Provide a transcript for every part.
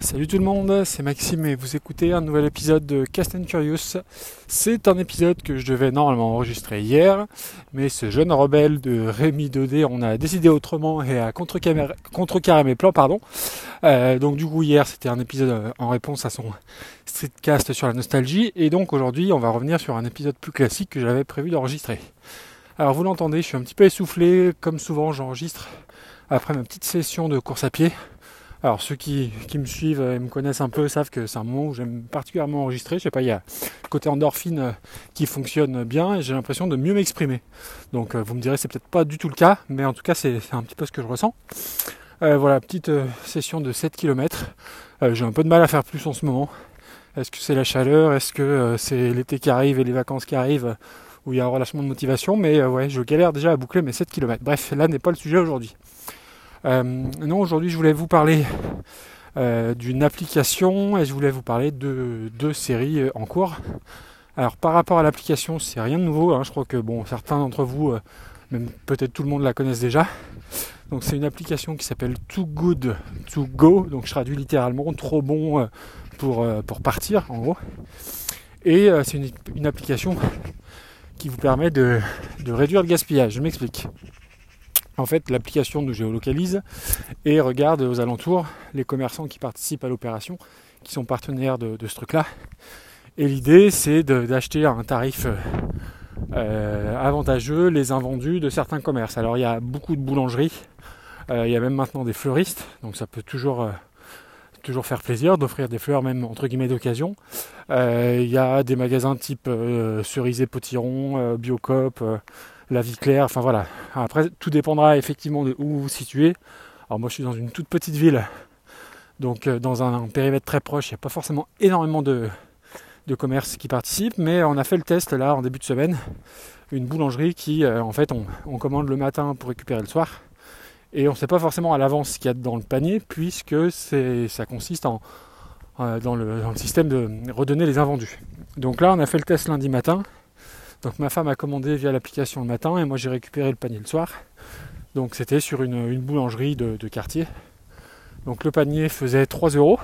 Salut tout le monde, c'est Maxime et vous écoutez un nouvel épisode de Cast and Curious. C'est un épisode que je devais normalement enregistrer hier, mais ce jeune rebelle de Rémi Dodé, on a décidé autrement et a contrecarré mes plans, pardon. Euh, donc du coup hier c'était un épisode euh, en réponse à son streetcast sur la nostalgie, et donc aujourd'hui on va revenir sur un épisode plus classique que j'avais prévu d'enregistrer. Alors vous l'entendez, je suis un petit peu essoufflé, comme souvent j'enregistre après ma petite session de course à pied. Alors ceux qui, me suivent et me connaissent un peu savent que c'est un moment où j'aime particulièrement enregistrer. Je sais pas, il y a le côté endorphine euh, qui fonctionne bien et j'ai l'impression de mieux m'exprimer. Donc euh, vous me direz c'est peut-être pas du tout le cas, mais en tout cas c'est un petit peu ce que je ressens. Euh, voilà, petite session de 7 km. j'ai un peu de mal à faire plus en ce moment. Est-ce que c'est la chaleur? Est-ce que c'est l'été qui arrive et les vacances qui arrivent où il y a un relâchement de motivation? Mais ouais, je galère déjà à boucler mes 7 km. Bref, là n'est pas le sujet aujourd'hui. Euh, non, aujourd'hui je voulais vous parler euh, d'une application et je voulais vous parler de deux séries euh, en cours. Alors par rapport à l'application, c'est rien de nouveau. Hein. Je crois que bon, certains d'entre vous, même peut-être tout le monde la connaissent déjà. Donc c'est une application qui s'appelle Too Good To Go. Donc je traduis littéralement trop bon pour, pour partir en gros. Et c'est une, application qui vous permet de réduire le gaspillage. Je m'explique. En fait, l'application nous géolocalise et regarde aux alentours les commerçants qui participent à l'opération, qui sont partenaires de, ce truc-là. Et l'idée, c'est d'acheter à un tarif euh, avantageux les invendus de certains commerces. Alors, il y a beaucoup de boulangeries, euh, il y a même maintenant des fleuristes, donc ça peut toujours, euh, toujours faire plaisir d'offrir des fleurs, même entre guillemets d'occasion. il y a des magasins type Cerisé Potiron, Biocop la vie claire, enfin voilà. Après, tout dépendra effectivement de où vous vous situez. Alors moi, je suis dans une toute petite ville, donc euh, dans un, périmètre très proche, il n'y a pas forcément énormément de, commerces qui participent, mais on a fait le test là en début de semaine, une boulangerie qui, euh, en fait, on, commande le matin pour récupérer le soir, et on ne sait pas forcément à l'avance ce qu'il y a dans le panier, puisque ça consiste en, euh, dans le système de redonner les invendus. Donc là, on a fait le test lundi matin. Donc ma femme a commandé via l'application le matin et moi j'ai récupéré le panier le soir. Donc c'était sur une, boulangerie de, quartier. Donc le panier faisait 3 euros.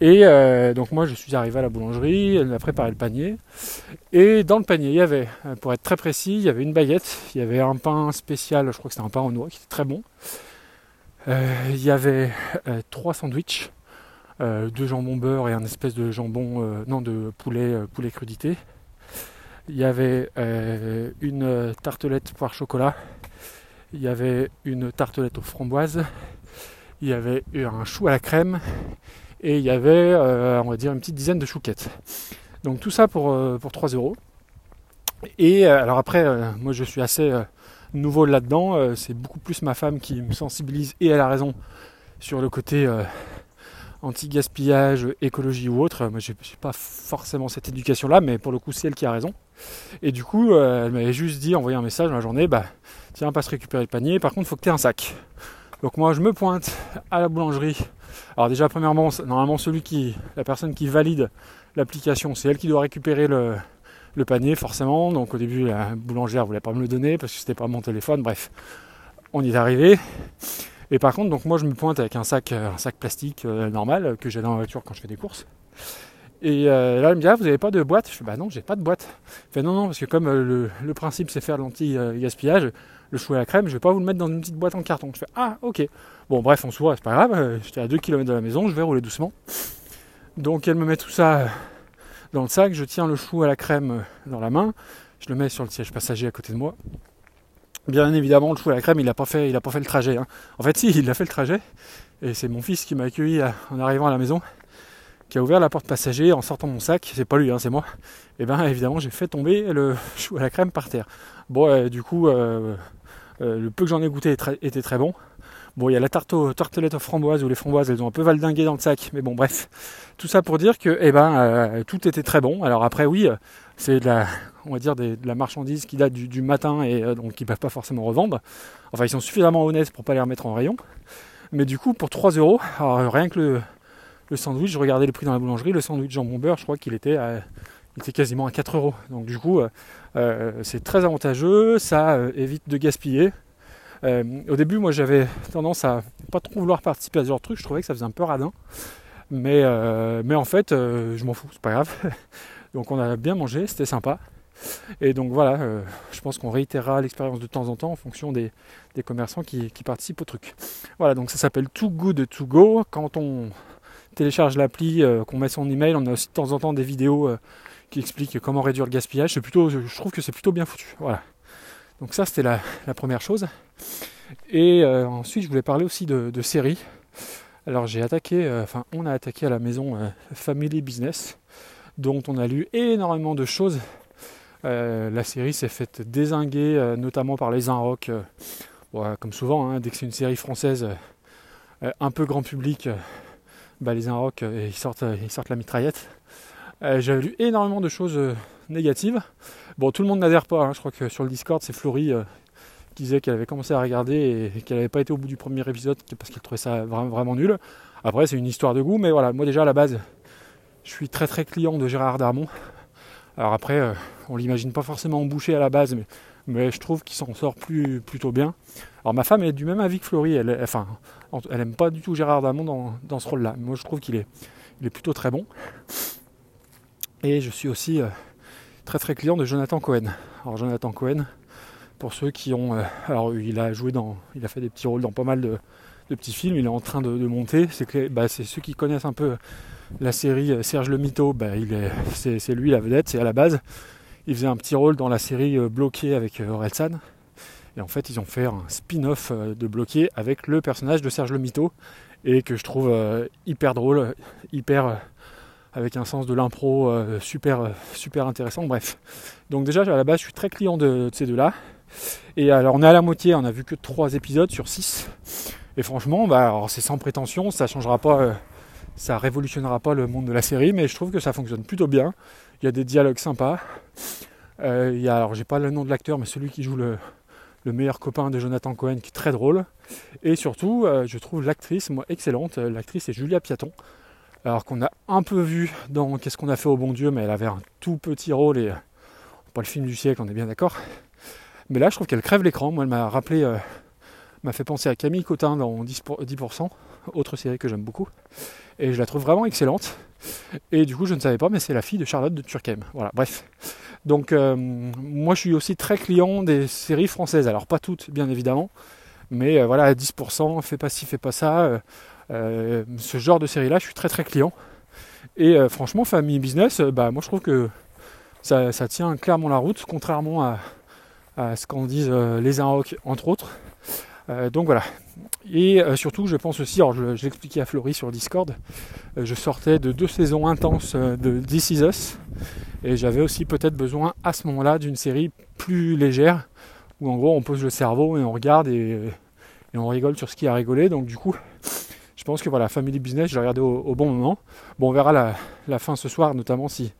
Et euh, donc moi je suis arrivé à la boulangerie, elle a préparé le panier. Et dans le panier, il y avait, euh, pour être très précis, il y avait une baguette, il y avait un pain spécial, je crois que c'était un pain en noix qui était très bon. Euh, il y avait trois sandwichs, deux jambons beurre et un espèce de jambon, non de poulet, poulet crudité. Il y avait euh, une tartelette poire chocolat. Il y avait une tartelette aux framboises. Il y avait un chou à la crème. Et il y avait, euh, on va dire, une petite dizaine de chouquettes. Donc tout ça pour, euh, pour 3 euros. Et alors après, moi je suis assez nouveau là-dedans. c'est beaucoup plus ma femme qui me sensibilise et elle a raison sur le côté anti-gaspillage, écologie ou autre. Moi, je n'ai pas forcément cette éducation-là, mais pour le coup, c'est elle qui a raison. Et du coup, euh, elle m'avait juste dit, envoyé un message dans la journée, bah, tiens, passe récupérer le panier, par contre, faut que tu aies un sac. Donc moi, je me pointe à la boulangerie. Alors déjà, premièrement, normalement, celui qui, la personne qui valide l'application, c'est elle qui doit récupérer le, panier, forcément. Donc au début, la boulangère ne voulait pas me le donner parce que c'était pas mon téléphone. Bref, on y est arrivé. Et par contre, donc moi je me pointe avec un sac, euh, un sac plastique euh, normal que j'ai dans la voiture quand je fais des courses. Et là, elle me dit, ah, vous n'avez pas de boîte? Je fais, bah non, j'ai pas de boîte. Fait, non, non, parce que comme le, principe c'est faire l'anti-gaspillage, le chou à la crème, je vais pas vous le mettre dans une petite boîte en carton. Je fais, ah, ok. Bon, bref, on se voit, c'est pas grave. J'étais à 2 km de la maison, je vais rouler doucement. Donc elle me met tout ça dans le sac, je tiens le chou à la crème dans la main, je le mets sur le siège passager à côté de moi. Bien évidemment, le chou à la crème, il n'a pas fait, pas fait le trajet. Hein. En fait, si, il a fait le trajet. Et c'est mon fils qui m'a accueilli euh, en arrivant à la maison, qui a ouvert la porte passager en sortant mon sac. C'est pas lui, hein, c'est moi. Et bien évidemment, j'ai fait tomber le chou à la crème par terre. Bon, du coup, euh, euh, le peu que j'en ai goûté était très bon. Bon, il y a la tarte aux framboises où les framboises elles ont un peu valdingué dans le sac, mais bon, bref. Tout ça pour dire que, eh ben, tout était très bon. Alors après, oui, c'est de la, on va dire, de la marchandise qui date du, matin et euh, donc qui ne peuvent pas forcément revendre. Enfin, ils sont suffisamment honnêtes pour pas les remettre en rayon. Mais du coup, pour 3 euros, rien que le, sandwich, je regardais le prix dans la boulangerie, le sandwich jambon beurre, je crois qu'il était, était quasiment à 4 euros. Donc du coup, euh, euh, c'est très avantageux, ça évite de gaspiller. au début, moi j'avais tendance à pas trop vouloir participer à ce genre de truc, je trouvais que ça faisait un peu radin. Mais, mais en fait, je m'en fous, c'est pas grave. donc on a bien mangé, c'était sympa. Et donc voilà, je pense qu'on réitérera l'expérience de temps en temps en fonction des, commerçants qui, qui, participent au truc. Voilà, donc ça s'appelle Too Good To Go. Quand on télécharge l'appli, qu'on met son email, on a aussi de temps en temps des vidéos qui explique comment réduire le gaspillage. C'est plutôt, je trouve que c'est plutôt bien foutu. Voilà. Donc ça c'était la, première chose. Et euh, ensuite je voulais parler aussi de, séries. Alors j'ai attaqué, euh, enfin on a attaqué à la maison euh, Family Business, dont on a lu énormément de choses. la série s'est faite désinguer, notamment par les Inrock. comme souvent, hein, dès que c'est une série française un peu grand public, bah, les Inrock ils sortent, ils sortent la mitraillette. Euh, J'avais lu énormément de choses euh, négatives. Bon, tout le monde n'adhère pas. Hein. Je crois que sur le Discord, c'est Florie euh, qui disait qu'elle avait commencé à regarder et, qu'elle n'avait pas été au bout du premier épisode parce qu'elle trouvait ça vraiment, vraiment nul. Après, c'est une histoire de goût, mais voilà, moi déjà à la base, je suis très très client de Gérard Darmon. Alors après, on l'imagine pas forcément embouché à la base, mais, je trouve qu'il s'en sort plus, plutôt bien. Alors ma femme est du même avis que Florie, enfin, elle aime pas du tout Gérard Darmon dans, ce rôle-là. Moi je trouve qu'il est, plutôt très bon. Et je suis aussi euh, très très client de Jonathan Cohen. Alors Jonathan Cohen, pour ceux qui ont... Euh, alors il a joué dans... Il a fait des petits rôles dans pas mal de, petits films, il est en train de, monter. Bah, c'est ceux qui connaissent un peu la série euh, Serge le Mito, bah, il est, c'est, lui la vedette, c'est à la base. Il faisait un petit rôle dans la série Bloqué avec Orelsan. Et en fait, ils ont fait un spin-off de Bloqué avec le personnage de Serge le Mito. Et que je trouve hyper drôle, hyper avec un sens de l'impro euh, super, euh, super intéressant. Bref. Donc déjà à la base je suis très client de, ces deux-là. Et alors on est à la moitié, on a vu que trois épisodes sur 6. Et franchement, bah, c'est sans prétention, ça changera pas, euh, ça révolutionnera pas le monde de la série, mais je trouve que ça fonctionne plutôt bien. Il y a des dialogues sympas. il y a, alors j'ai pas le nom de l'acteur, mais celui qui joue le, meilleur copain de Jonathan Cohen qui est très drôle. Et surtout, je trouve l'actrice, moi, excellente. L'actrice est Julia Piaton alors qu'on a un peu vu dans Qu'est-ce qu'on a fait au bon Dieu, mais elle avait un tout petit rôle et pas le film du siècle, on est bien d'accord. Mais là, je trouve qu'elle crève l'écran. Moi, elle m'a rappelé, euh, m'a fait penser à Camille Cotin dans 10%, autre série que j'aime beaucoup. Et je la trouve vraiment excellente. Et du coup, je ne savais pas, mais c'est la fille de Charlotte de Turckheim. Voilà, bref. Donc, euh, moi, je suis aussi très client des séries françaises. Alors, pas toutes, bien évidemment. Mais euh, voilà, 10%, fais pas ci, fais pas ça. Euh, ce genre de série là, je suis très très client. Et franchement, Family Business, bah, moi je trouve que ça, tient clairement la route, contrairement à, ce qu'en disent les Inrock, entre autres. Donc voilà. Et surtout, je pense aussi, alors je, l'expliquais à Florie sur Discord, je sortais de deux saisons intenses de This Is Us, et j'avais aussi peut-être besoin à ce moment-là d'une série plus légère, où en gros on pose le cerveau et on regarde et, on rigole sur ce qui a rigolé. Donc du coup, je pense que voilà, Family Business, j'ai regardé au, bon moment. Bon, on verra la, fin ce soir, notamment si,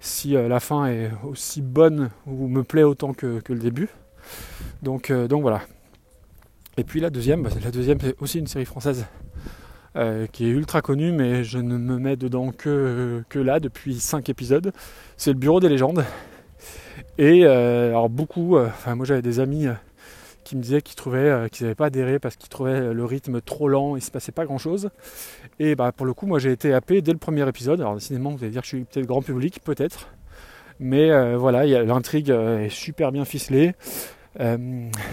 si euh, la fin est aussi bonne ou me plaît autant que, le début. Donc, euh, donc voilà. Et puis la deuxième, bah, la deuxième c'est aussi une série française euh, qui est ultra connue, mais je ne me mets dedans que, que là depuis 5 épisodes. C'est le Bureau des légendes. Et alors beaucoup, enfin moi j'avais des amis qui me disaient qu'ils trouvaient euh, qu'ils n'avaient pas adhéré parce qu'ils trouvaient le rythme trop lent, il se passait pas grand chose. Et bah pour le coup moi j'ai été happé dès le premier épisode. Alors décidément vous allez dire que je suis peut-être grand public, peut-être. Mais euh, voilà, l'intrigue euh, est super bien ficelée.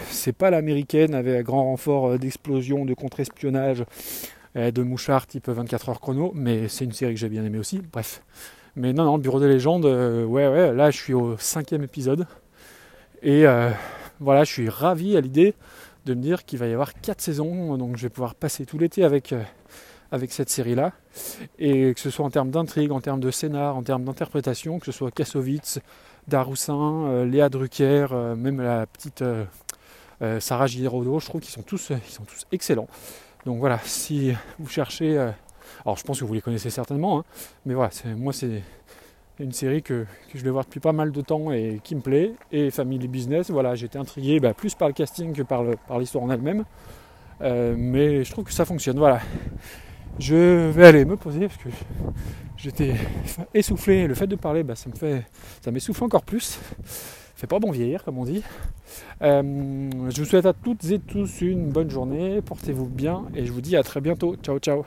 C'est pas l'américaine avec un grand renfort d'explosion, de contre-espionnage, de mouchards type 24 heures chrono, mais c'est une série que j'ai bien aimée aussi. Bref. Mais non, non, Bureau des légendes, ouais, ouais, là je suis au cinquième épisode. Et voilà, je suis ravi à l'idée de me dire qu'il va y avoir quatre saisons, donc je vais pouvoir passer tout l'été avec, euh, avec cette série-là. Et que ce soit en termes d'intrigue, en termes de scénar, en termes d'interprétation, que ce soit Kassovitz, Daroussin, euh, Léa Drucker, euh, même la petite Sarah Giraudot, je trouve qu'ils sont tous, sont tous excellents. Donc voilà, si vous cherchez, alors je pense que vous les connaissez certainement, hein, mais voilà, moi c'est une série que, je vais voir depuis pas mal de temps et qui me plaît. Et Family Business, voilà, j'étais intrigué bah, plus par le casting que par, l'histoire en elle-même. Euh, mais je trouve que ça fonctionne. Voilà. Je vais aller me poser parce que j'étais essoufflé. Le fait de parler, bah, ça me fait, ça m'essouffle encore plus. fait pas bon vieillir, comme on dit. Euh, je vous souhaite à toutes et tous une bonne journée. Portez-vous bien et je vous dis à très bientôt. Ciao, ciao.